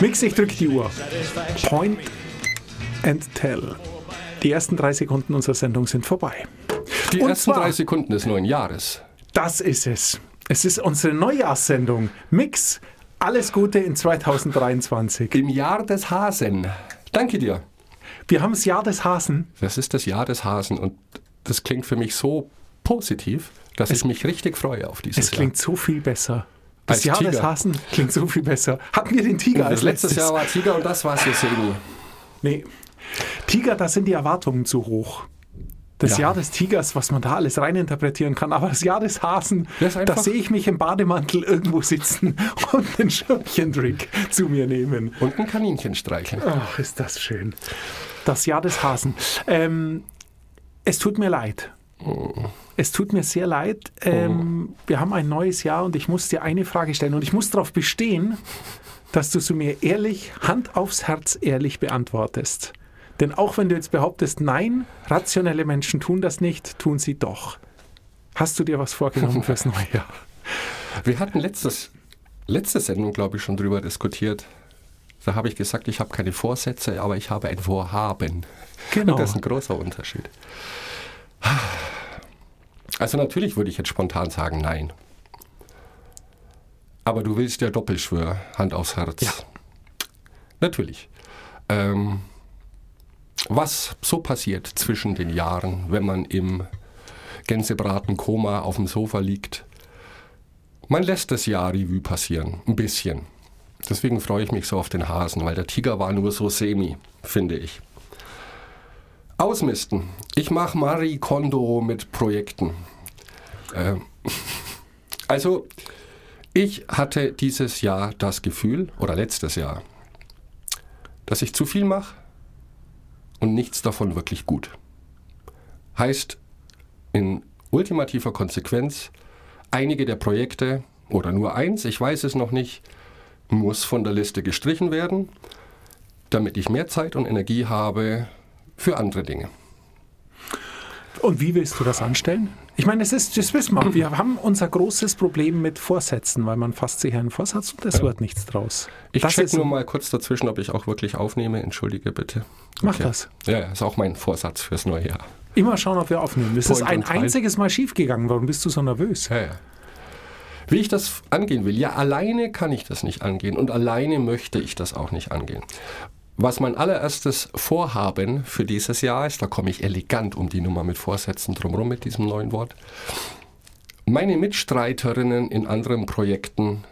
Mix, ich drücke die Uhr. Point and Tell. Die ersten drei Sekunden unserer Sendung sind vorbei. Die Und ersten zwar- drei Sekunden des neuen Jahres. Das ist es. Es ist unsere Neujahrssendung. Mix, alles Gute in 2023. Im Jahr des Hasen. Danke dir. Wir haben das Jahr des Hasen. Das ist das Jahr des Hasen und das klingt für mich so positiv, dass ich mich richtig freue auf dieses Es klingt so viel besser. Das Als Jahr des Tiger. Hasen klingt so viel besser. Hatten wir den Tiger Jahr. als Das letztes letztes? Jahr war Tiger und das war Sesemi. Nee. Tiger, da sind die Erwartungen zu hoch. Das Ja. Jahr des Tigers, was man da alles reininterpretieren kann, aber das Jahr des Hasen, da sehe ich mich im Bademantel irgendwo sitzen und einen Schirmchendrink zu mir nehmen. Und ein Kaninchen streicheln. Ach, ist das schön. Das Jahr des Hasen. Ähm, es tut mir leid. Es tut mir sehr leid. Ähm, Wir haben ein neues Jahr und ich muss dir eine Frage stellen und ich muss darauf bestehen, dass du sie mir ehrlich, Hand aufs Herz ehrlich beantwortest. Denn auch wenn du jetzt behauptest, nein, rationelle Menschen tun das nicht, tun sie doch. Hast du dir was vorgenommen fürs neue Jahr? Wir hatten letztes, letzte Sendung, glaube ich, schon drüber diskutiert. Da habe ich gesagt, ich habe keine Vorsätze, aber ich habe ein Vorhaben. Genau. Und das ist ein großer Unterschied. Also natürlich würde ich jetzt spontan sagen, nein. Aber du willst ja Doppelschwör, Hand aufs Herz. Ja. Natürlich. Ähm, was so passiert zwischen den Jahren, wenn man im Gänsebraten-Koma auf dem Sofa liegt, man lässt das Jahr Revue passieren, ein bisschen. Deswegen freue ich mich so auf den Hasen, weil der Tiger war nur so semi, finde ich. Ausmisten. Ich mache Marie Kondo mit Projekten. Ähm, also, ich hatte dieses Jahr das Gefühl, oder letztes Jahr, dass ich zu viel mache und nichts davon wirklich gut. Heißt, in ultimativer Konsequenz, einige der Projekte, oder nur eins, ich weiß es noch nicht, muss von der Liste gestrichen werden, damit ich mehr Zeit und Energie habe für andere Dinge. Und wie willst du das anstellen? Ich meine, es ist, das wissen wir. Wir haben unser großes Problem mit Vorsätzen, weil man fasst sich einen Vorsatz und es wird nichts draus. Ich das check nur mal kurz dazwischen, ob ich auch wirklich aufnehme. Entschuldige bitte. Mach das. Ja, ja, ist auch mein Vorsatz fürs neue Jahr. Immer schauen, ob wir aufnehmen. Das ist ein einziges Mal schiefgegangen. Warum bist du so nervös? Ja, ja. Wie ich das angehen will. Ja, alleine kann ich das nicht angehen und alleine möchte ich das auch nicht angehen. Was mein allererstes Vorhaben für dieses Jahr ist, da komme ich elegant um die Nummer mit Vorsätzen drumherum mit diesem neuen Wort, meine Mitstreiterinnen in anderen Projekten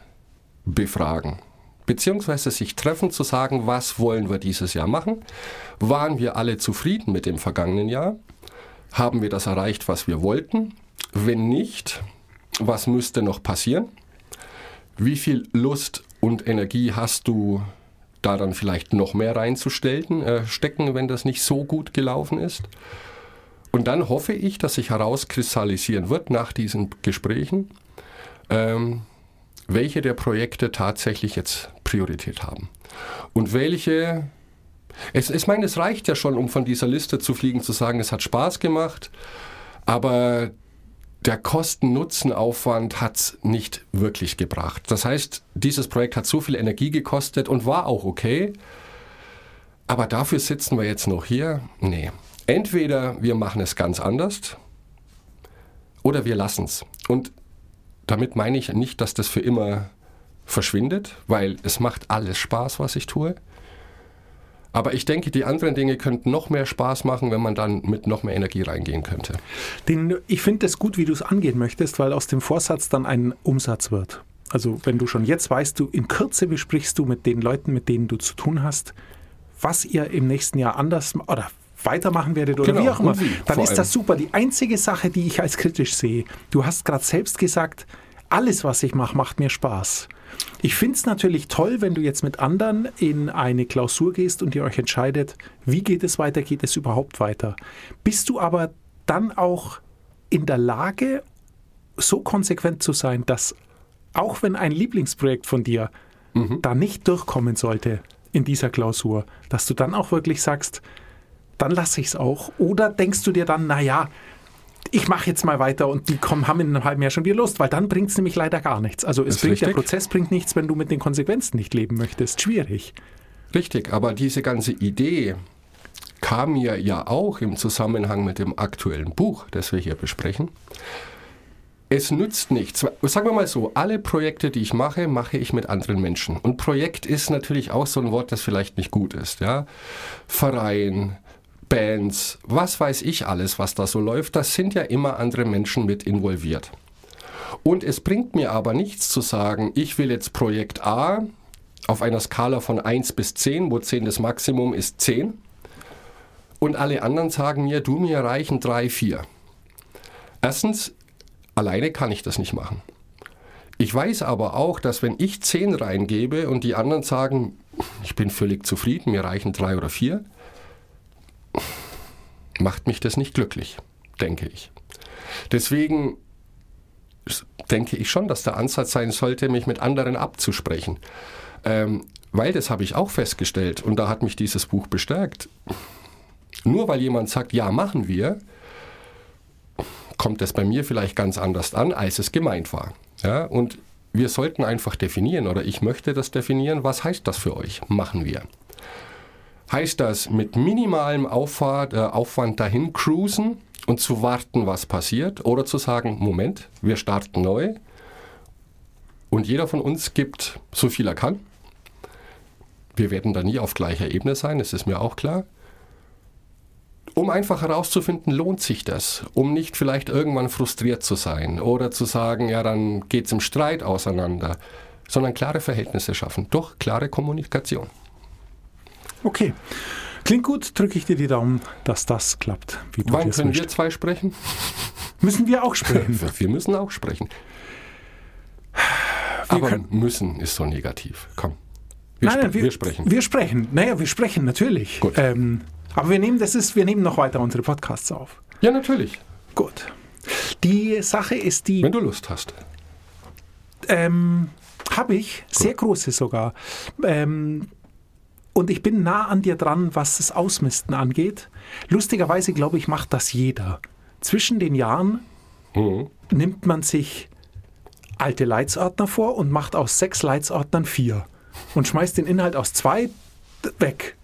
befragen. Beziehungsweise sich treffen, zu sagen, was wollen wir dieses Jahr machen? Waren wir alle zufrieden mit dem vergangenen Jahr? Haben wir das erreicht, was wir wollten? Wenn nicht, was müsste noch passieren? Wie viel Lust und Energie hast du, da dann vielleicht noch mehr reinzustellen, äh, stecken, wenn das nicht so gut gelaufen ist? Und dann hoffe ich, dass sich herauskristallisieren wird nach diesen Gesprächen, ähm, welche der Projekte tatsächlich jetzt Priorität haben. Und welche es, ich meine, es reicht ja schon, um von dieser Liste zu fliegen, zu sagen, es hat Spaß gemacht, aber der Kosten-Nutzen-Aufwand hat es nicht wirklich gebracht. Das heißt, dieses Projekt hat so viel Energie gekostet und war auch okay, aber dafür sitzen wir jetzt noch hier? Nee. Entweder wir machen es ganz anders oder wir lassen es. Und damit meine ich nicht, dass das für immer verschwindet, weil es macht alles Spaß, was ich tue. Aber ich denke, die anderen Dinge könnten noch mehr Spaß machen, wenn man dann mit noch mehr Energie reingehen könnte. Den, ich finde es gut, wie du es angehen möchtest, weil aus dem Vorsatz dann ein Umsatz wird. Also wenn du schon jetzt weißt, du in Kürze besprichst du mit den Leuten, mit denen du zu tun hast, was ihr im nächsten Jahr anders oder weitermachen werdet oder Genau, wie auch immer, wie, dann ist das super. Die einzige Sache, die ich als kritisch sehe, du hast gerade selbst gesagt, alles, was ich mache, macht mir Spaß. Ich finde es natürlich toll, wenn du jetzt mit anderen in eine Klausur gehst und ihr euch entscheidet, wie geht es weiter, geht es überhaupt weiter. Bist du aber dann auch in der Lage, so konsequent zu sein, dass auch wenn ein Lieblingsprojekt von dir da nicht durchkommen sollte in dieser Klausur, dass du dann auch wirklich sagst, dann lasse ich es auch. Oder denkst du dir dann, naja, ich mache jetzt mal weiter und die kommen, haben in einem halben Jahr schon wieder Lust, weil dann bringt es nämlich leider gar nichts. Also es bringt, der. Prozess bringt nichts, wenn du mit den Konsequenzen nicht leben möchtest. Schwierig. Richtig, aber diese ganze Idee kam mir ja auch im Zusammenhang mit dem aktuellen Buch, das wir hier besprechen. Es nützt nichts. Sagen wir mal so, alle Projekte, die ich mache, mache ich mit anderen Menschen. Und Projekt ist natürlich auch so ein Wort, das vielleicht nicht gut ist. Ja? Verein, Bands, was weiß ich alles, was da so läuft, das sind ja immer andere Menschen mit involviert. Und es bringt mir aber nichts zu sagen, ich will jetzt Projekt A auf einer Skala von 1 bis 10, wo 10 das Maximum ist 10. Und alle anderen sagen mir, du mir reichen 3, 4. Erstens, alleine kann ich das nicht machen. Ich weiß aber auch, dass wenn ich 10 reingebe und die anderen sagen, ich bin völlig zufrieden, mir reichen 3 oder 4, macht mich das nicht glücklich, denke ich. Deswegen denke ich schon, dass der Ansatz sein sollte, mich mit anderen abzusprechen. Ähm, weil das habe ich auch festgestellt und da hat mich dieses Buch bestärkt. Nur weil jemand sagt, ja, machen wir, kommt das bei mir vielleicht ganz anders an, als es gemeint war. Ja, und wir sollten einfach definieren, oder ich möchte das definieren, was heißt das für euch? Machen wir. Heißt das mit minimalem Auffahrt, äh, Aufwand dahin cruisen und zu warten, was passiert? Oder zu sagen, Moment, wir starten neu und jeder von uns gibt so viel er kann. Wir werden da nie auf gleicher Ebene sein, das ist mir auch klar. Um einfach herauszufinden, lohnt sich das, um nicht vielleicht irgendwann frustriert zu sein oder zu sagen, ja, dann geht es im Streit auseinander, sondern klare Verhältnisse schaffen durch klare Kommunikation. Okay. Klingt gut, drücke ich dir die Daumen, dass das klappt. Wie du Wann können wir zwei sprechen? Müssen wir auch sprechen. Wir müssen auch sprechen. Wir Aber können- müssen ist so negativ. Komm. Wir, Nein, spre nein, wir, sprechen. Wir sprechen. Naja, wir sprechen natürlich. Gut. Ähm, aber wir nehmen, das ist, wir nehmen noch weiter unsere Podcasts auf. ja, natürlich. Gut. Die Sache ist die, Wenn du Lust hast. ähm, habe ich, sehr große sogar. Ähm, und ich bin nah an dir dran, was das Ausmisten angeht. Lustigerweise, glaube ich, macht das jeder. Zwischen den Jahren Mhm. nimmt man sich alte Leitsordner vor und macht aus sechs Leitsordnern vier und schmeißt den Inhalt aus zwei weg.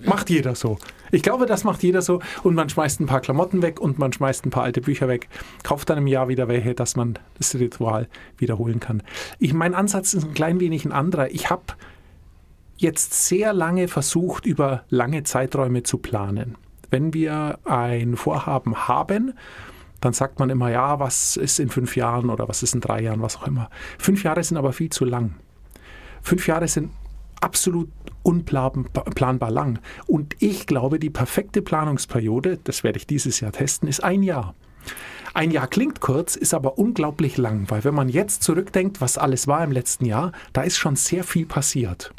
Macht jeder so. Ich glaube, das macht jeder so. Und man schmeißt ein paar Klamotten weg und man schmeißt ein paar alte Bücher weg, kauft dann im Jahr wieder welche, dass man das Ritual wiederholen kann. Ich, mein Ansatz ist ein klein wenig ein anderer. Ich habe jetzt sehr lange versucht, über lange Zeiträume zu planen. Wenn wir ein Vorhaben haben, dann sagt man immer, ja, was ist in fünf Jahren oder was ist in drei Jahren, was auch immer. Fünf Jahre sind aber viel zu lang. Fünf Jahre sind absolut unplanbar lang. Und ich glaube, die perfekte Planungsperiode, das werde ich dieses Jahr testen, ist ein Jahr. Ein Jahr klingt kurz, ist aber unglaublich lang, weil wenn man jetzt zurückdenkt, was alles war im letzten Jahr, da ist schon sehr viel passiert.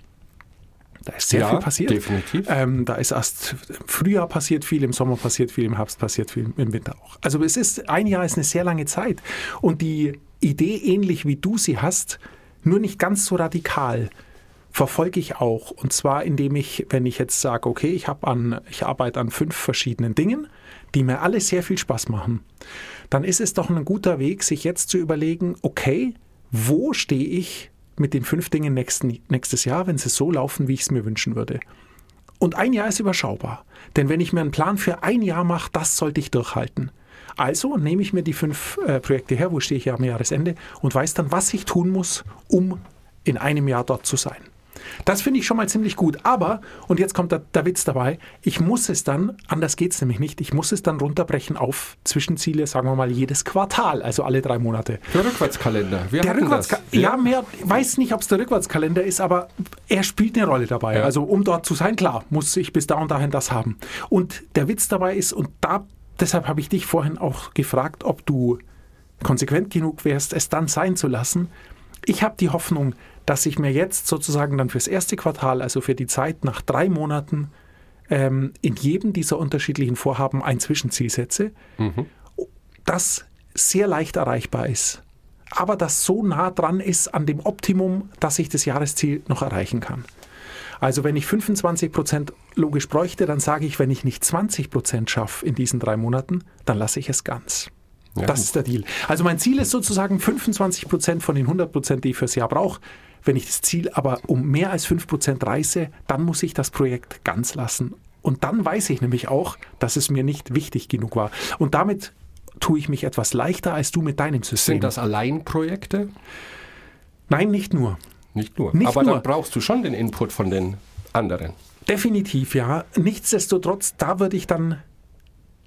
Da ist sehr Ja, viel passiert. definitiv. Ähm, da ist erst im Frühjahr passiert viel, im Sommer passiert viel, im Herbst passiert viel, im Winter auch. Also es ist, ein Jahr ist eine sehr lange Zeit. Und die Idee, ähnlich wie du sie hast, nur nicht ganz so radikal, verfolge ich auch. Und zwar, indem ich, wenn ich jetzt sage, okay, ich, hab an, ich arbeite an fünf verschiedenen Dingen, die mir alle sehr viel Spaß machen, dann ist es doch ein guter Weg, sich jetzt zu überlegen, okay, wo stehe ich mit den fünf Dingen nächsten, nächstes Jahr, wenn sie so laufen, wie ich es mir wünschen würde. Und ein Jahr ist überschaubar. Denn wenn ich mir einen Plan für ein Jahr mache, das sollte ich durchhalten. Also nehme ich mir die fünf äh, Projekte her, wo stehe ich am Jahresende und weiß dann, was ich tun muss, um in einem Jahr dort zu sein. Das finde ich schon mal ziemlich gut. Aber, und jetzt kommt der, der Witz dabei, ich muss es dann, anders geht es nämlich nicht, ich muss es dann runterbrechen auf Zwischenziele, sagen wir mal jedes Quartal, also alle drei Monate. Der Rückwärtskalender. Wir Der Rückwärtskalender, ja, mehr, weiß nicht, ob es der Rückwärtskalender ist, aber er spielt eine Rolle dabei. Ja. Also um dort zu sein, klar, muss ich bis da und dahin das haben. Und der Witz dabei ist, und da, deshalb habe ich dich vorhin auch gefragt, ob du konsequent genug wärst, es dann sein zu lassen. Ich habe die Hoffnung, dass ich mir jetzt sozusagen dann fürs erste Quartal, also für die Zeit nach drei Monaten, ähm, in jedem dieser unterschiedlichen Vorhaben ein Zwischenziel setze, das sehr leicht erreichbar ist, aber das so nah dran ist an dem Optimum, dass ich das Jahresziel noch erreichen kann. Also wenn ich 25 Prozent logisch bräuchte, dann sage ich, wenn ich nicht 20 Prozent schaffe in diesen drei Monaten, dann lasse ich es ganz. Ja. Das ist der Deal. Also mein Ziel ist sozusagen 25 Prozent von den 100 Prozent, die ich fürs Jahr brauche. Wenn ich das Ziel aber um mehr als 5 Prozent reiße, dann muss ich das Projekt ganz lassen. Und dann weiß ich nämlich auch, dass es mir nicht wichtig genug war. Und damit tue ich mich etwas leichter als du mit deinem System. Sind das Alleinprojekte? Nein, nicht nur. Nicht nur. Nicht Aber nur. dann brauchst du schon den Input von den anderen. Definitiv, ja. Nichtsdestotrotz, da würde ich dann.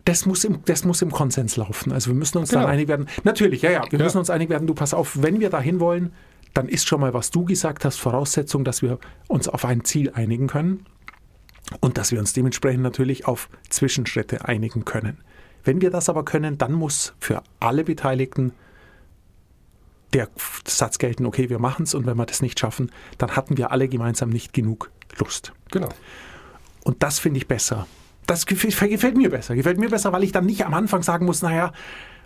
Das muss, im, das muss im Konsens laufen. Also wir müssen uns Genau. dann einig werden. Natürlich, ja, ja, wir Ja. müssen uns einig werden, du pass auf, wenn wir dahin wollen, dann ist schon mal, was du gesagt hast, Voraussetzung, dass wir uns auf ein Ziel einigen können und dass wir uns dementsprechend natürlich auf Zwischenschritte einigen können. Wenn wir das aber können, dann muss für alle Beteiligten der Satz gelten, okay, wir machen es und wenn wir das nicht schaffen, dann hatten wir alle gemeinsam nicht genug Lust. Genau. Und das finde ich besser. Das gefällt, gefällt mir besser. Gefällt mir besser, weil ich dann nicht am Anfang sagen muss, naja,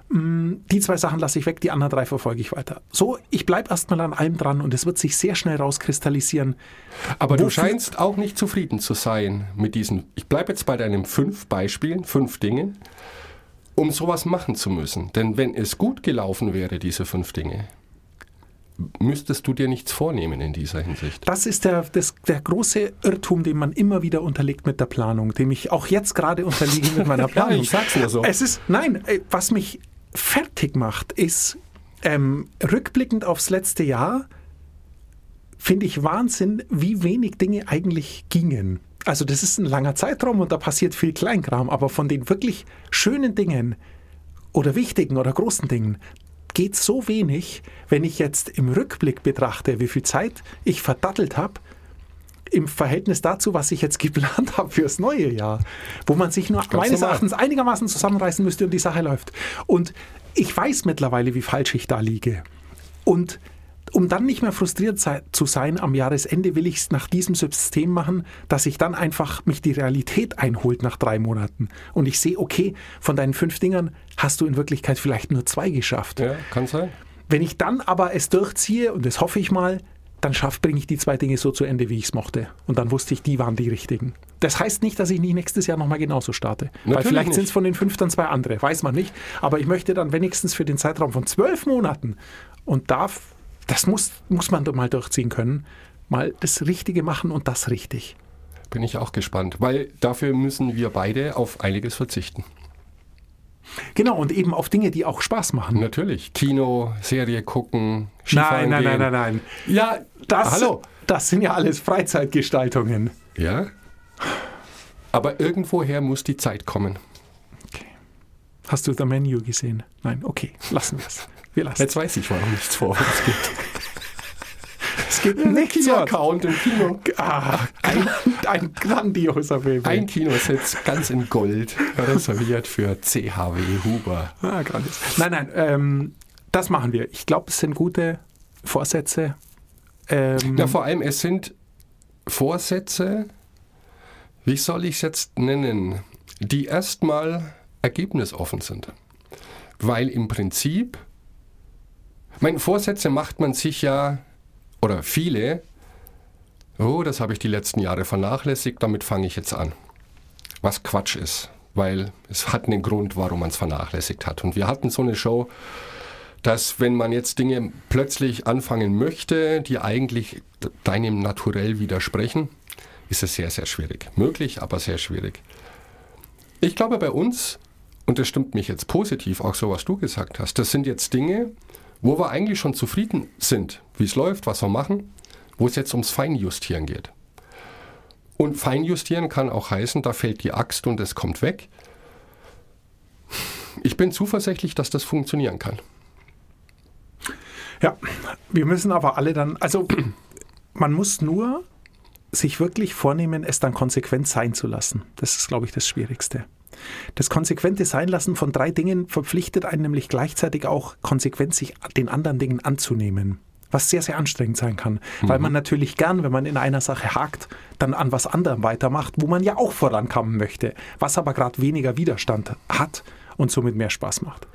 die zwei Sachen lasse ich weg, die anderen drei verfolge ich weiter. So, ich bleibe erstmal an allem dran und es wird sich sehr schnell rauskristallisieren. Aber du scheinst auch nicht zufrieden zu sein mit diesen. Ich bleibe jetzt bei deinen fünf Beispielen, fünf Dingen, um sowas machen zu müssen. Denn wenn es gut gelaufen wäre, diese fünf Dinge, müsstest du dir nichts vornehmen in dieser Hinsicht. Das ist der, das, der große Irrtum, dem man immer wieder unterliegt mit der Planung, dem ich auch jetzt gerade unterliege mit meiner Planung. ich sag's nur so. Es ist, nein, äh, was mich fertig macht, ist ähm, rückblickend aufs letzte Jahr, finde ich Wahnsinn, wie wenig Dinge eigentlich gingen. Also das ist ein langer Zeitraum und da passiert viel Kleinkram, aber von den wirklich schönen Dingen oder wichtigen oder großen Dingen geht so wenig, wenn ich jetzt im Rückblick betrachte, wie viel Zeit ich verdattelt habe im Verhältnis dazu, was ich jetzt geplant habe fürs neue Jahr, wo man sich nur meines normal. Erachtens einigermaßen zusammenreißen müsste und die Sache läuft. Und ich weiß mittlerweile, wie falsch ich da liege. Und um dann nicht mehr frustriert zu sein am Jahresende, will ich es nach diesem System machen, dass ich dann einfach mich die Realität einholt nach drei Monaten. Und ich sehe, okay, von deinen fünf Dingern hast du in Wirklichkeit vielleicht nur zwei geschafft. Ja, kann sein. Wenn ich dann aber es durchziehe, und das hoffe ich mal, dann bringe ich die zwei Dinge so zu Ende, wie ich es mochte. Und dann wusste ich, die waren die richtigen. Das heißt nicht, dass ich nicht nächstes Jahr nochmal genauso starte. Weil Natürlich vielleicht nicht. sind es von den fünf dann zwei andere, weiß man nicht. Aber ich möchte dann wenigstens für den Zeitraum von zwölf Monaten und darf, das muss, muss man doch mal durchziehen können, mal das Richtige machen und das richtig. Bin ich auch gespannt, weil dafür müssen wir beide auf einiges verzichten. Genau, und eben auf Dinge, die auch Spaß machen. Natürlich. Kino, Serie gucken, Skifahren Nein, nein, gehen. nein, nein, nein. Ja, Das, hallo. das sind ja alles Freizeitgestaltungen. Ja. Aber irgendwoher muss die Zeit kommen. Hast du The Menu gesehen? Nein, okay, lassen wir es. Wir lassen Jetzt weiß ich, warum nichts vorwärts geht. Es. gibt mehr. Kino-Account im Kino. Ah, ein, ein grandioser Film. Ein Kinositz ganz in Gold reserviert für CHW Huber. Ah, grandios. Nein, nein, ähm, das machen wir. Ich glaube, es sind gute Vorsätze. Ähm, Ja, vor allem, es sind Vorsätze, wie soll ich es jetzt nennen, die erstmal ergebnisoffen sind. Weil im Prinzip, meine Vorsätze macht man sich ja, oder viele, oh, das habe ich die letzten Jahre vernachlässigt, damit fange ich jetzt an. Was Quatsch ist, weil es hat einen Grund, warum man es vernachlässigt hat. Und wir hatten so eine Show, dass wenn man jetzt Dinge plötzlich anfangen möchte, die eigentlich deinem Naturell widersprechen, ist es sehr, sehr schwierig. Möglich, aber sehr schwierig. Ich glaube bei uns, und das stimmt mich jetzt positiv, auch so was du gesagt hast, das sind jetzt Dinge, wo wir eigentlich schon zufrieden sind, wie es läuft, was wir machen, wo es jetzt ums Feinjustieren geht. Und Feinjustieren kann auch heißen, da fällt die Axt und es kommt weg. Ich bin zuversichtlich, dass das funktionieren kann. Ja, wir müssen aber alle dann, also man muss nur sich wirklich vornehmen, es dann konsequent sein zu lassen. Das ist, glaube ich, das Schwierigste. Das konsequente Seinlassen von drei Dingen verpflichtet einen nämlich gleichzeitig auch konsequent sich den anderen Dingen anzunehmen. Was sehr, sehr anstrengend sein kann. Weil man natürlich gern, wenn man in einer Sache hakt, dann an was anderem weitermacht, wo man ja auch vorankommen möchte. Was aber gerade weniger Widerstand hat und somit mehr Spaß macht.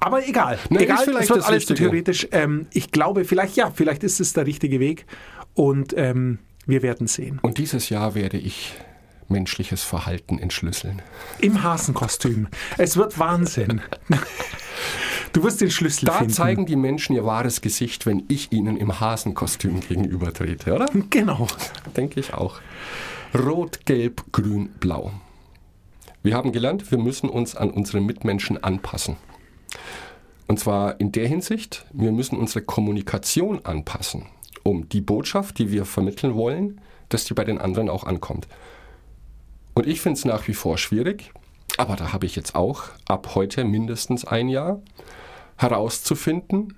Aber egal. Ne, ist egal, vielleicht es wird das alles Richtige. theoretisch. Ähm, ich glaube, vielleicht, ja, vielleicht ist es der richtige Weg. Und ähm, wir werden sehen. Und dieses Jahr werde ich menschliches Verhalten entschlüsseln. Im Hasenkostüm. Es wird Wahnsinn. Du wirst den Schlüssel Da finden. zeigen die Menschen ihr wahres Gesicht, wenn ich ihnen im Hasenkostüm gegenübertrete, oder? Genau. Denke ich auch. Rot, Gelb, Grün, Blau. Wir haben gelernt, wir müssen uns an unsere Mitmenschen anpassen. Und zwar in der Hinsicht, wir müssen unsere Kommunikation anpassen, um die Botschaft, die wir vermitteln wollen, dass die bei den anderen auch ankommt. Und ich finde es nach wie vor schwierig, aber da habe ich jetzt auch ab heute mindestens ein Jahr herauszufinden,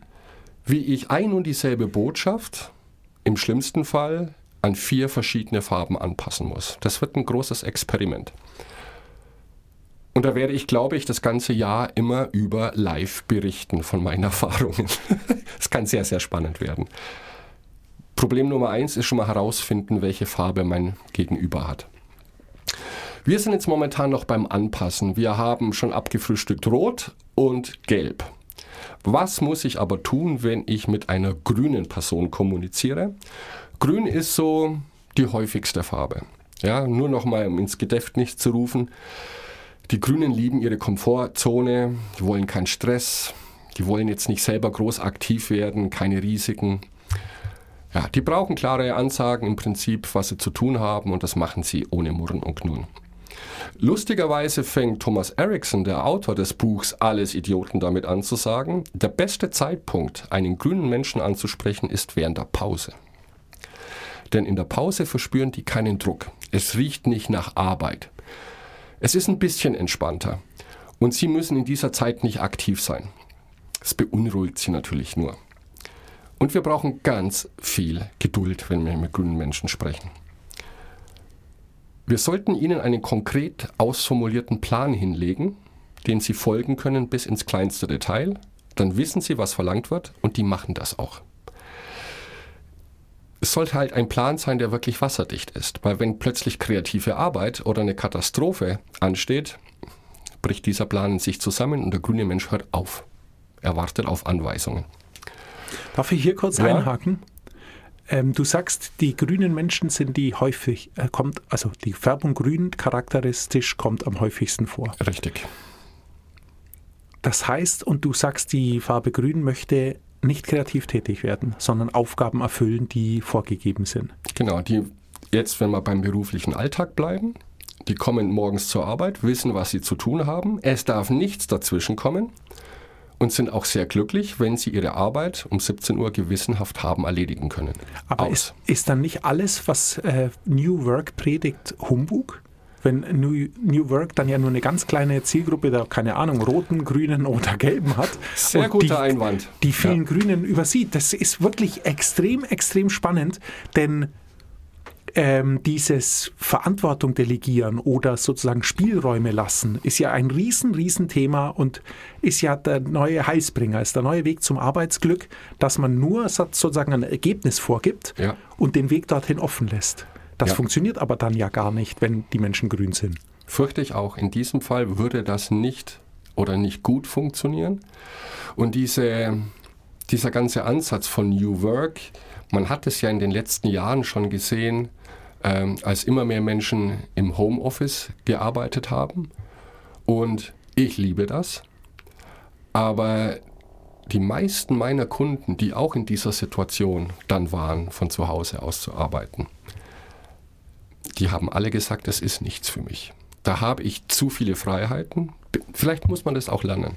wie ich ein und dieselbe Botschaft im schlimmsten Fall an vier verschiedene Farben anpassen muss. Das wird ein großes Experiment. Und da werde ich, glaube ich, das ganze Jahr immer über live berichten von meinen Erfahrungen. Es kann sehr, sehr spannend werden. Problem Nummer eins ist schon mal herausfinden, welche Farbe mein Gegenüber hat. Wir sind jetzt momentan noch beim Anpassen. Wir haben schon abgefrühstückt Rot und Gelb. Was muss ich aber tun, wenn ich mit einer grünen Person kommuniziere? Grün ist so die häufigste Farbe. Ja, nur noch mal um ins Gedächtnis zu rufen. Die Grünen lieben ihre Komfortzone, die wollen keinen Stress, die wollen jetzt nicht selber groß aktiv werden, keine Risiken. Ja, die brauchen klare Ansagen im Prinzip, was sie zu tun haben und das machen sie ohne Murren und Knurren. Lustigerweise fängt Thomas Erickson, der Autor des Buchs Alles Idioten, damit an zu sagen, der beste Zeitpunkt, einen grünen Menschen anzusprechen, ist während der Pause. Denn in der Pause verspüren die keinen Druck. Es riecht nicht nach Arbeit. Es ist ein bisschen entspannter. Und sie müssen in dieser Zeit nicht aktiv sein. Es beunruhigt sie natürlich nur. Und wir brauchen ganz viel Geduld, wenn wir mit grünen Menschen sprechen. Wir sollten ihnen einen konkret ausformulierten Plan hinlegen, den sie folgen können bis ins kleinste Detail. Dann wissen sie, was verlangt wird und die machen das auch. Es sollte halt ein Plan sein, der wirklich wasserdicht ist, weil wenn plötzlich kreative Arbeit oder eine Katastrophe ansteht, bricht dieser Plan in sich zusammen und der grüne Mensch hört auf. Er wartet auf Anweisungen. Darf ich hier kurz Ja. einhaken? Ähm, du sagst, die grünen Menschen sind die häufig, äh, kommt, also die Färbung grün charakteristisch kommt am häufigsten vor. Richtig. Das heißt, und du sagst, die Farbe grün möchte nicht kreativ tätig werden, sondern Aufgaben erfüllen, die vorgegeben sind. Genau, die jetzt, wenn wir beim beruflichen Alltag bleiben, die kommen morgens zur Arbeit, wissen, was sie zu tun haben. Es darf nichts dazwischen kommen und sind auch sehr glücklich, wenn sie ihre Arbeit um 17 Uhr gewissenhaft haben erledigen können. Aber ist, ist dann nicht alles, was äh, New Work predigt, Humbug? Wenn New, New Work dann ja nur eine ganz kleine Zielgruppe der, keine Ahnung, roten, grünen oder gelben hat. Sehr guter die, Einwand. Die vielen Ja. Grünen übersieht. Das ist wirklich extrem, extrem spannend, denn ähm, dieses Verantwortung delegieren oder sozusagen Spielräume lassen, ist ja ein riesen, riesen Thema und ist ja der neue Heilsbringer, ist der neue Weg zum Arbeitsglück, dass man nur so- sozusagen ein Ergebnis vorgibt Ja. und den Weg dorthin offen lässt. Das Ja. funktioniert aber dann ja gar nicht, wenn die Menschen grün sind. Fürchte ich auch. In diesem Fall würde das nicht oder nicht gut funktionieren. Und diese, dieser ganze Ansatz von New Work, man hat es ja in den letzten Jahren schon gesehen, ähm, als immer mehr Menschen im Homeoffice gearbeitet haben. Und ich liebe das. Aber die meisten meiner Kunden, die auch in dieser Situation dann waren, von zu Hause aus zu arbeiten, die haben alle gesagt, das ist nichts für mich. Da habe ich zu viele Freiheiten. Vielleicht muss man das auch lernen.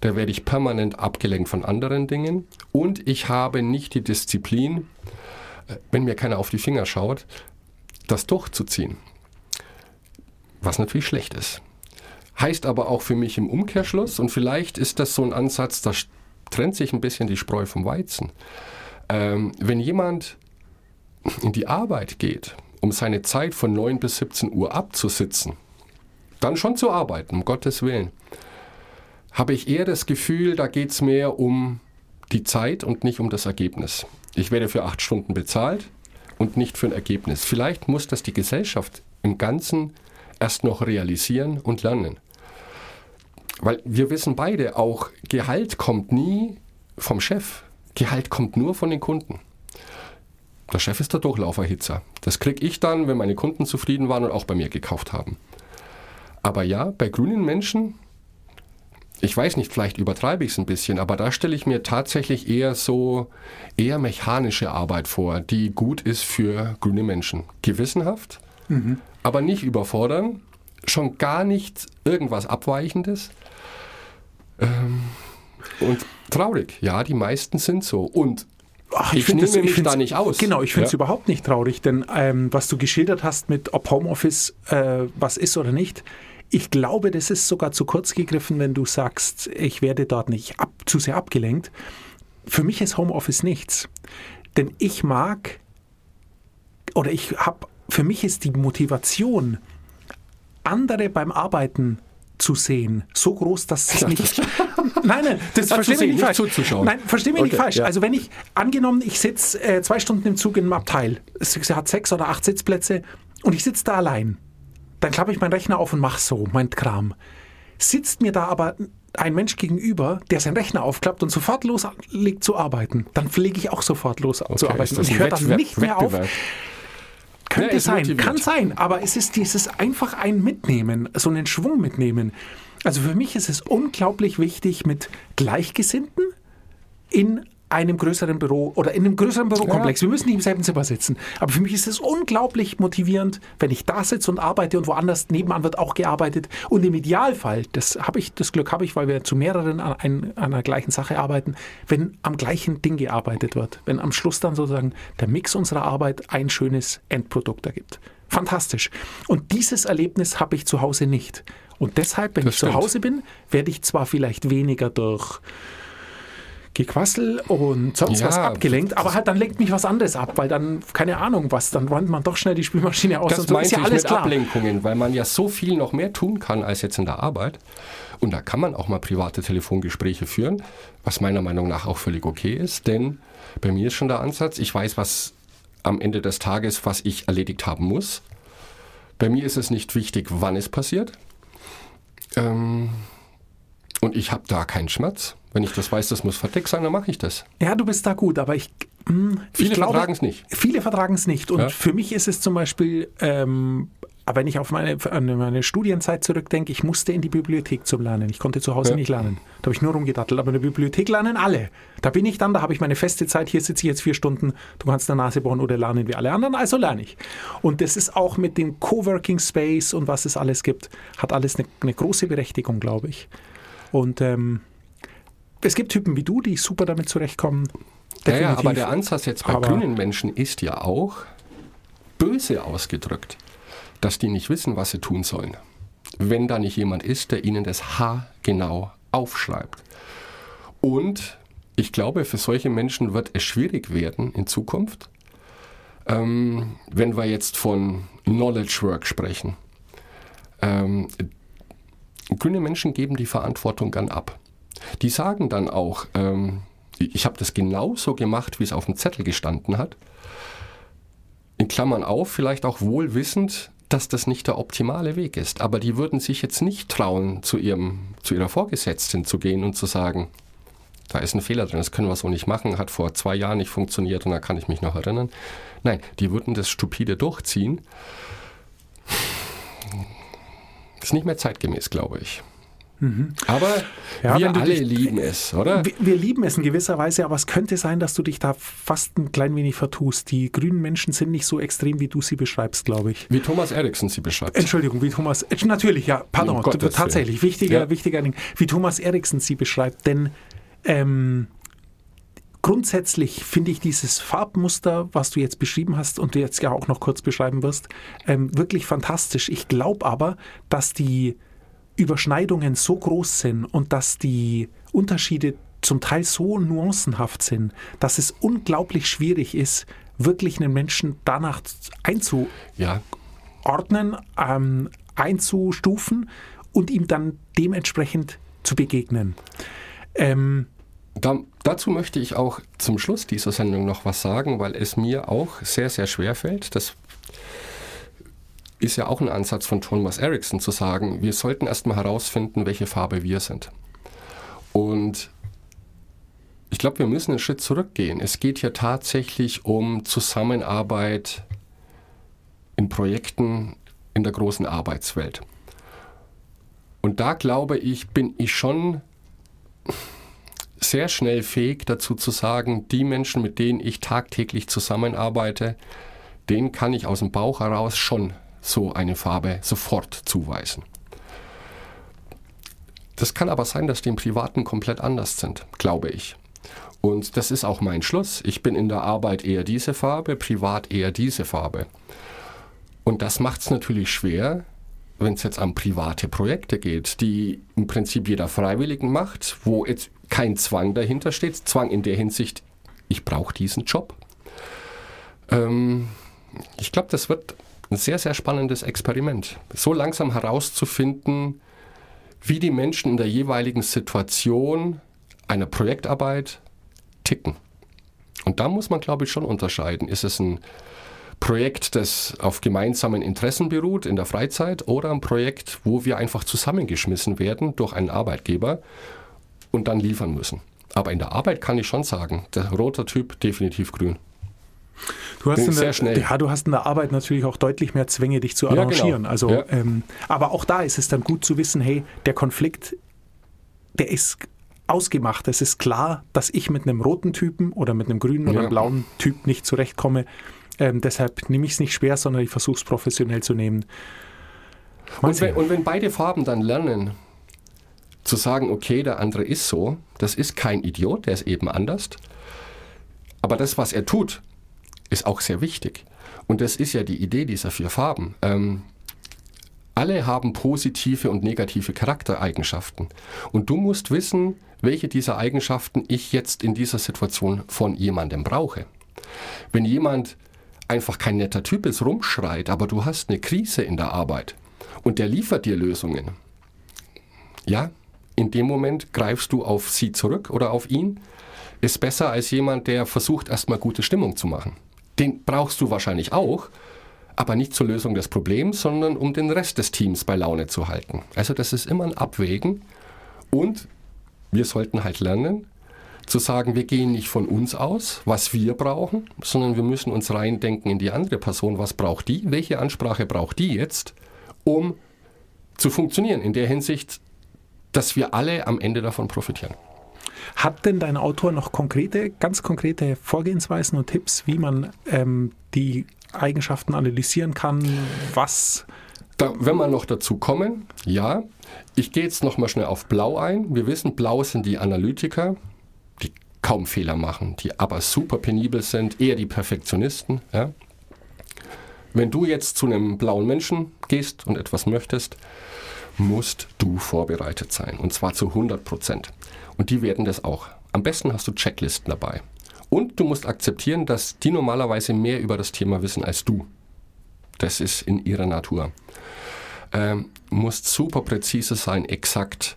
Da werde ich permanent abgelenkt von anderen Dingen und ich habe nicht die Disziplin, äh, wenn mir keiner auf die Finger schaut, das durchzuziehen. Was natürlich schlecht ist. Heißt aber auch für mich im Umkehrschluss, und vielleicht ist das so ein Ansatz, da trennt sich ein bisschen die Spreu vom Weizen. Ähm, wenn jemand in die Arbeit geht, um seine Zeit von 9 bis 17 Uhr abzusitzen, dann schon zu arbeiten, um Gottes Willen, habe ich eher das Gefühl, da geht es mehr um die Zeit und nicht um das Ergebnis. Ich werde für acht Stunden bezahlt und nicht für ein Ergebnis. Vielleicht muss das die Gesellschaft im Ganzen erst noch realisieren und lernen. Weil wir wissen beide, auch Gehalt kommt nie vom Chef. Gehalt kommt nur von den Kunden. Der Chef ist der Durchlauferhitzer. Das kriege ich dann, wenn meine Kunden zufrieden waren und auch bei mir gekauft haben. Aber ja, bei grünen Menschen, ich weiß nicht, vielleicht übertreibe ich es ein bisschen, aber da stelle ich mir tatsächlich eher so eher mechanische Arbeit vor, die gut ist für grüne Menschen. Gewissenhaft, aber nicht überfordern, schon gar nicht irgendwas Abweichendes. Ähm, und traurig, ja, die meisten sind so. Und Ach, ich, find nehme das- ich mich da nicht aus. Genau, ich finde es Ja. überhaupt nicht traurig, denn ähm, was du geschildert hast mit ob Homeoffice äh, was ist oder nicht, ich glaube, das ist sogar zu kurz gegriffen, wenn du sagst, ich werde dort nicht ab, zu sehr abgelenkt. Für mich ist Homeoffice nichts, denn ich mag oder ich habe, für mich ist die Motivation, andere beim Arbeiten zu sehen, so groß, dass es mich. Nein, nein, das Zu versteh mich sehen, nicht nicht falsch. zuzuschauen. Nein, versteh mich nicht Okay, falsch. ja. Also wenn ich, angenommen, ich sitze äh, zwei Stunden im Zug in einem Abteil, es hat sechs oder acht Sitzplätze und ich sitze da allein, dann klappe ich meinen Rechner auf und mache so, mein Kram. Sitzt mir da aber ein Mensch gegenüber, der seinen Rechner aufklappt und sofort loslegt zu arbeiten, dann lege ich auch sofort los zu Okay, arbeiten. ist Und ich höre dann nicht mehr auf. Könnte Ja, sein, motiviert. kann sein, aber es ist dieses einfach ein Mitnehmen, so einen Schwung mitnehmen. Also für mich ist es unglaublich wichtig, mit Gleichgesinnten in einem größeren Büro oder in einem größeren Bürokomplex. Wir müssen nicht im selben Zimmer sitzen. Aber für mich ist es unglaublich motivierend, wenn ich da sitze und arbeite und woanders nebenan wird auch gearbeitet. Und im Idealfall, das habe ich, das Glück habe ich, weil wir zu mehreren an, an einer gleichen Sache arbeiten, wenn am gleichen Ding gearbeitet wird. Wenn am Schluss dann sozusagen der Mix unserer Arbeit ein schönes Endprodukt ergibt. Fantastisch. Und dieses Erlebnis habe ich zu Hause nicht. Und deshalb, wenn Das ich zu stimmt. Hause bin, werde ich zwar vielleicht weniger durch Gequassel und sonst Ja, was abgelenkt, aber halt dann lenkt mich was anderes ab, weil dann, keine Ahnung was, dann räumt man doch schnell die Spülmaschine aus Das und so meinte ist ja ich alles mit klar. Ablenkungen, weil man ja so viel noch mehr tun kann als jetzt in der Arbeit. Und da kann man auch mal private Telefongespräche führen, was meiner Meinung nach auch völlig okay ist. Denn bei mir ist schon der Ansatz, ich weiß, was am Ende des Tages, was ich erledigt haben muss. Bei mir ist es nicht wichtig, wann es passiert. Ähm, und ich habe da keinen Schmerz. Wenn ich das weiß, das muss fertig sein, dann mache ich das. Ja, du bist da gut, aber ich. mh, Viele ich glaube, vertragen es nicht. Viele vertragen es nicht. Und Ja. für mich ist es zum Beispiel, ähm, wenn ich auf meine, an meine Studienzeit zurückdenke, ich musste in die Bibliothek zum Lernen. Ich konnte zu Hause Ja. nicht lernen. Da habe ich nur rumgedattelt. Aber in der Bibliothek lernen alle. Da bin ich dann, da habe ich meine feste Zeit. Hier sitze ich jetzt vier Stunden. Du kannst eine Nase bohren oder lernen wie alle anderen. Also lerne ich. Und das ist auch mit dem Coworking Space und was es alles gibt, hat alles eine, eine große Berechtigung, glaube ich. Und ähm, es gibt Typen wie du, die super damit zurechtkommen. Ja, ja, Definitiv. aber der Ansatz jetzt bei Aber- grünen Menschen ist ja auch böse ausgedrückt, dass die nicht wissen, was sie tun sollen. Wenn da nicht jemand ist, der ihnen das H genau aufschreibt. Und ich glaube, für solche Menschen wird es schwierig werden in Zukunft, ähm, wenn wir jetzt von Knowledge Work sprechen. Ähm, grüne Menschen geben die Verantwortung dann ab. Die sagen dann auch, ähm, ich habe das genauso gemacht, wie es auf dem Zettel gestanden hat. In Klammern auf, vielleicht auch wohl wissend, dass das nicht der optimale Weg ist. Aber die würden sich jetzt nicht trauen, zu, ihrem, zu ihrer Vorgesetzten zu gehen und zu sagen, da ist ein Fehler drin, das können wir so nicht machen, hat vor zwei Jahren nicht funktioniert und da kann ich mich noch erinnern. Nein, die würden das stupide durchziehen. Ist nicht mehr zeitgemäß, glaube ich. Aber Mhm. Ja, wir alle dich- lieben es, oder? Wir, wir lieben es in gewisser Weise, aber es könnte sein, dass du dich da fast ein klein wenig vertust. Die grünen Menschen sind nicht so extrem, wie du sie beschreibst, glaube ich. Wie Thomas Eriksson sie beschreibt. Entschuldigung, wie Thomas, natürlich, ja, pardon, Willen. tatsächlich, wichtiger, Ja. wichtiger Ding, wie Thomas Eriksen sie beschreibt, denn ähm, grundsätzlich finde ich dieses Farbmuster, was du jetzt beschrieben hast und du jetzt ja auch noch kurz beschreiben wirst, ähm, wirklich fantastisch. Ich glaube aber, dass die Überschneidungen so groß sind und dass die Unterschiede zum Teil so nuancenhaft sind, dass es unglaublich schwierig ist, wirklich einen Menschen danach einzu Ja, ähm, einzustufen und ihm dann dementsprechend zu begegnen. Ähm, da, dazu möchte ich auch zum Schluss dieser Sendung noch was sagen, weil es mir auch sehr, sehr schwer fällt. Das ist ja auch ein Ansatz von Thomas Eriksson zu sagen, wir sollten erstmal herausfinden, welche Farbe wir sind. Und Ich glaube, wir müssen einen Schritt zurückgehen. Es geht hier tatsächlich um Zusammenarbeit in Projekten in der großen Arbeitswelt. Und da glaube ich, bin ich schon sehr schnell fähig dazu zu sagen, die Menschen, mit denen ich tagtäglich zusammenarbeite, denen kann ich aus dem Bauch heraus schon so eine Farbe sofort zuweisen. Das kann aber sein, dass die im Privaten komplett anders sind, glaube ich. Und das ist auch mein Schluss. Ich bin in der Arbeit eher diese Farbe, privat eher diese Farbe. Und das macht es natürlich schwer, wenn es jetzt an private Projekte geht, die im Prinzip jeder Freiwilligen macht, wo jetzt kein Zwang dahinter steht. Zwang in der Hinsicht, ich brauche diesen Job. Ähm, ich glaube, das wird ein sehr, sehr spannendes Experiment. So langsam herauszufinden, wie die Menschen in der jeweiligen Situation einer Projektarbeit ticken. Und da muss man, glaube ich, schon unterscheiden. Ist es ein Projekt, das auf gemeinsamen Interessen beruht in der Freizeit oder ein Projekt, wo wir einfach zusammengeschmissen werden durch einen Arbeitgeber und dann liefern müssen. Aber in der Arbeit kann ich schon sagen, der rote Typ definitiv grün. Du hast, in sehr der, schnell. Ja, du hast in der Arbeit natürlich auch deutlich mehr Zwänge, dich zu Ja, genau. arrangieren. Also, Ja. ähm, aber auch da ist es dann gut zu wissen, hey, der Konflikt, der ist ausgemacht. Es ist klar, dass ich mit einem roten Typen oder mit einem grünen oder einem blauen Typ nicht zurechtkomme. Ähm, deshalb nehme ich es nicht schwer, sondern ich versuche es professionell zu nehmen. Und wenn, und wenn beide Farben dann lernen, zu sagen, okay, der andere ist so, das ist kein Idiot, der ist eben anders. Aber das, was er tut, ist auch sehr wichtig. Und das ist ja die Idee dieser vier Farben. Ähm, alle haben positive und negative Charaktereigenschaften. Und du musst wissen, welche dieser Eigenschaften ich jetzt in dieser Situation von jemandem brauche. Wenn jemand einfach kein netter Typ ist, rumschreit, aber du hast eine Krise in der Arbeit und der liefert dir Lösungen, ja, in dem Moment greifst du auf sie zurück oder auf ihn, ist besser als jemand, der versucht, erstmal gute Stimmung zu machen. Den brauchst du wahrscheinlich auch, aber nicht zur Lösung des Problems, sondern um den Rest des Teams bei Laune zu halten. Also das ist immer ein Abwägen und wir sollten halt lernen, zu sagen, wir gehen nicht von uns aus, was wir brauchen, sondern wir müssen uns reindenken in die andere Person, was braucht die, welche Ansprache braucht die jetzt, um zu funktionieren. In der Hinsicht, dass wir alle am Ende davon profitieren. Hat denn dein Autor noch konkrete, ganz konkrete Vorgehensweisen und Tipps, wie man ähm, die Eigenschaften analysieren kann? Was Da, wenn wir noch dazu kommen, ja, ich gehe jetzt noch mal schnell auf Blau ein. Wir wissen, Blau sind die Analytiker, die kaum Fehler machen, die aber super penibel sind, eher die Perfektionisten. Ja. Wenn du jetzt zu einem blauen Menschen gehst und etwas möchtest, musst du vorbereitet sein. Und zwar zu 100 Prozent. Und die werden das auch. Am besten hast du Checklisten dabei. Und du musst akzeptieren, dass die normalerweise mehr über das Thema wissen als du. Das ist in ihrer Natur. Ähm, musst super präzise sein, exakt.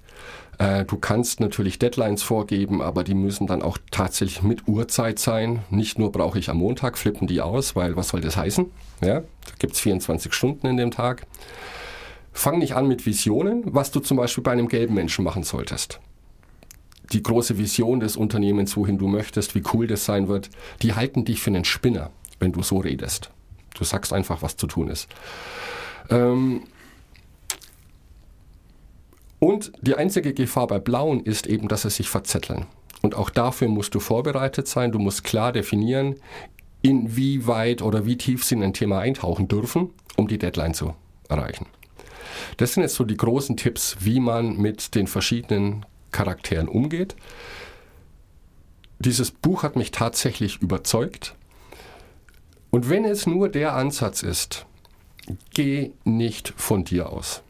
Äh, du kannst natürlich Deadlines vorgeben, aber die müssen dann auch tatsächlich mit Uhrzeit sein. Nicht nur brauche ich am Montag, flippen die aus, weil was soll das heißen? Ja, da gibt es 24 Stunden in dem Tag. Fang nicht an mit Visionen, was du zum Beispiel bei einem gelben Menschen machen solltest. Die große Vision des Unternehmens, wohin du möchtest, wie cool das sein wird, die halten dich für einen Spinner, wenn du so redest. Du sagst einfach, was zu tun ist. Ähm und die einzige Gefahr bei Blauen ist eben, dass sie sich verzetteln. Und auch dafür musst du vorbereitet sein. Du musst klar definieren, inwieweit oder wie tief sie in ein Thema eintauchen dürfen, um die Deadline zu erreichen. Das sind jetzt so die großen Tipps, wie man mit den verschiedenen Charakteren umgeht. Dieses Buch hat mich tatsächlich überzeugt. Und wenn es nur der Ansatz ist, geh nicht von dir aus,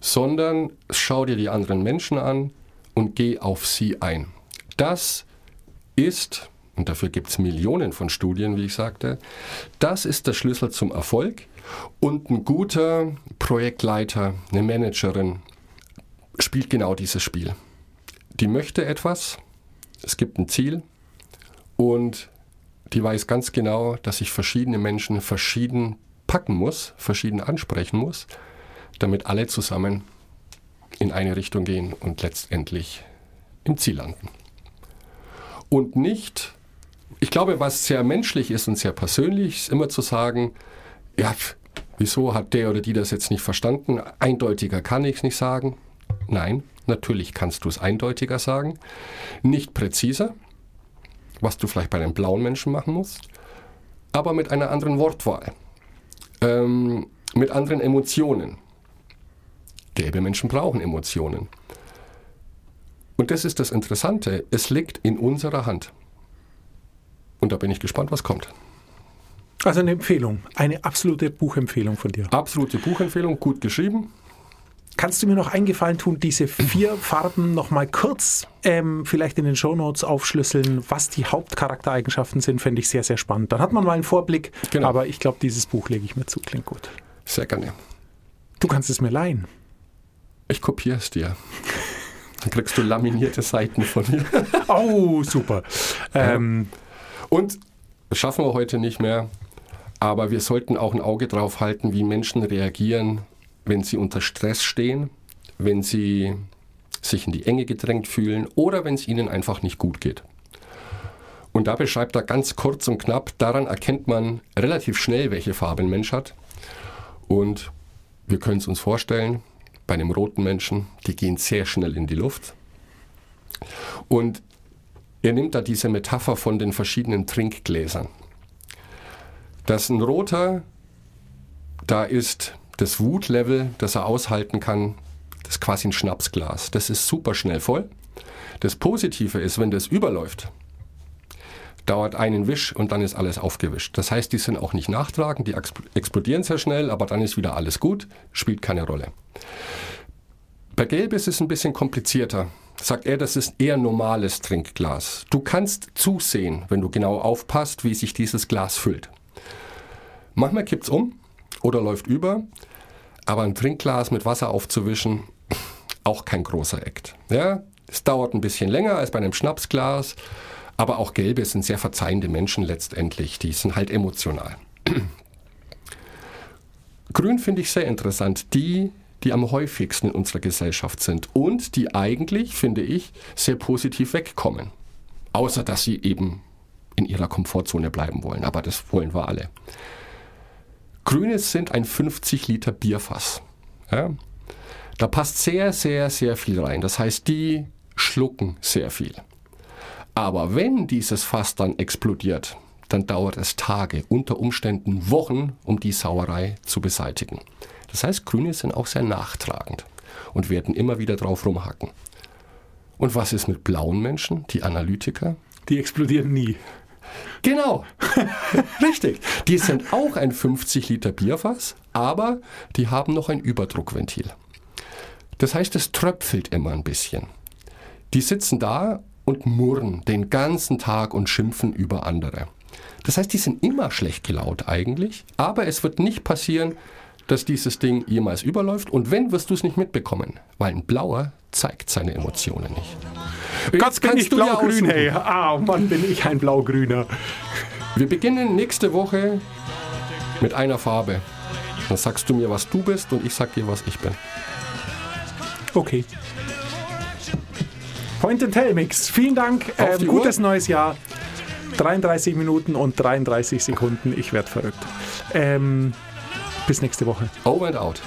sondern schau dir die anderen Menschen an und geh auf sie ein. Das ist, und dafür gibt es Millionen von Studien, wie ich sagte, das ist der Schlüssel zum Erfolg. Und ein guter Projektleiter, eine Managerin spielt genau dieses Spiel. Die möchte etwas, es gibt ein Ziel und die weiß ganz genau, dass ich verschiedene Menschen verschieden packen muss, verschieden ansprechen muss, damit alle zusammen in eine Richtung gehen und letztendlich im Ziel landen. Und nicht, ich glaube, was sehr menschlich ist und sehr persönlich, ist immer zu sagen, ja, wieso hat der oder die das jetzt nicht verstanden? Eindeutiger kann ich es nicht sagen. Nein, natürlich kannst du es eindeutiger sagen. Nicht präziser, was du vielleicht bei einem blauen Menschen machen musst, aber mit einer anderen Wortwahl, ähm, mit anderen Emotionen. Gelbe Menschen brauchen Emotionen. Und das ist das Interessante, es liegt in unserer Hand. Und da bin ich gespannt, was kommt. Also eine Empfehlung, eine absolute Buchempfehlung von dir. Absolute Buchempfehlung, gut geschrieben. Kannst du mir noch einen Gefallen tun, diese vier Farben noch mal kurz ähm, vielleicht in den Shownotes aufschlüsseln, was die Hauptcharaktereigenschaften sind, fände ich sehr, sehr spannend. Dann hat man mal einen Vorblick, Genau. aber ich glaube, dieses Buch lege ich mir zu, klingt gut. Sehr gerne. Du kannst es mir leihen. Ich kopiere es dir. Dann kriegst du laminierte Seiten von mir. Oh, super. Ähm, Und das schaffen wir heute nicht mehr. Aber wir sollten auch ein Auge drauf halten, wie Menschen reagieren, wenn sie unter Stress stehen, wenn sie sich in die Enge gedrängt fühlen oder wenn es ihnen einfach nicht gut geht. Und da beschreibt er ganz kurz und knapp, daran erkennt man relativ schnell, welche Farbe ein Mensch hat. Und wir können es uns vorstellen, bei einem roten Menschen, die gehen sehr schnell in die Luft. Und er nimmt da diese Metapher von den verschiedenen Trinkgläsern. Dass ein roter, da ist das Wutlevel, das er aushalten kann, das ist quasi ein Schnapsglas. Das ist super schnell voll. Das Positive ist, wenn das überläuft, dauert einen Wisch und dann ist alles aufgewischt. Das heißt, die sind auch nicht nachtragend, die exp- explodieren sehr schnell, aber dann ist wieder alles gut, spielt keine Rolle. Bei Gelb ist es ein bisschen komplizierter. Sagt er, das ist eher normales Trinkglas. Du kannst zusehen, wenn du genau aufpasst, wie sich dieses Glas füllt. Manchmal kippt es um oder läuft über, aber ein Trinkglas mit Wasser aufzuwischen, auch kein großer Act. Ja, es dauert ein bisschen länger als bei einem Schnapsglas, aber auch Gelbe sind sehr verzeihende Menschen letztendlich. Die sind halt emotional. Grün finde ich sehr interessant. Die, die am häufigsten in unserer Gesellschaft sind und die eigentlich, finde ich, sehr positiv wegkommen. Außer dass sie eben in ihrer Komfortzone bleiben wollen. Aber das wollen wir alle. Grüne sind ein 50 Liter Bierfass. Ja? Da passt sehr, sehr, sehr viel rein. Das heißt, die schlucken sehr viel. Aber wenn dieses Fass dann explodiert, dann dauert es Tage, unter Umständen Wochen, um die Sauerei zu beseitigen. Das heißt, Grüne sind auch sehr nachtragend und werden immer wieder drauf rumhacken. Und was ist mit blauen Menschen, die Analytiker? die explodieren nie. Genau, richtig. Die sind auch ein 50 Liter Bierfass, aber die haben noch ein Überdruckventil. Das heißt, es tröpfelt immer ein bisschen. Die sitzen da und murren den ganzen Tag und schimpfen über andere. Das heißt, die sind immer schlecht gelaunt eigentlich, aber es wird nicht passieren, dass dieses Ding jemals überläuft und wenn, wirst du es nicht mitbekommen, weil ein Blauer zeigt seine Emotionen nicht. Gott, Jetzt bin ich du ja blau-grün, hey. Ah, Mann, bin ich ein blau-grüner. Wir beginnen nächste Woche mit einer Farbe. Dann sagst du mir, was du bist und ich sag dir, was ich bin. Okay. Point and Tell Mix. Vielen Dank. Ähm, gutes Uhr. neues Jahr. 33 Minuten und 33 Sekunden. Ich werde verrückt. Ähm, bis nächste Woche. Over and out.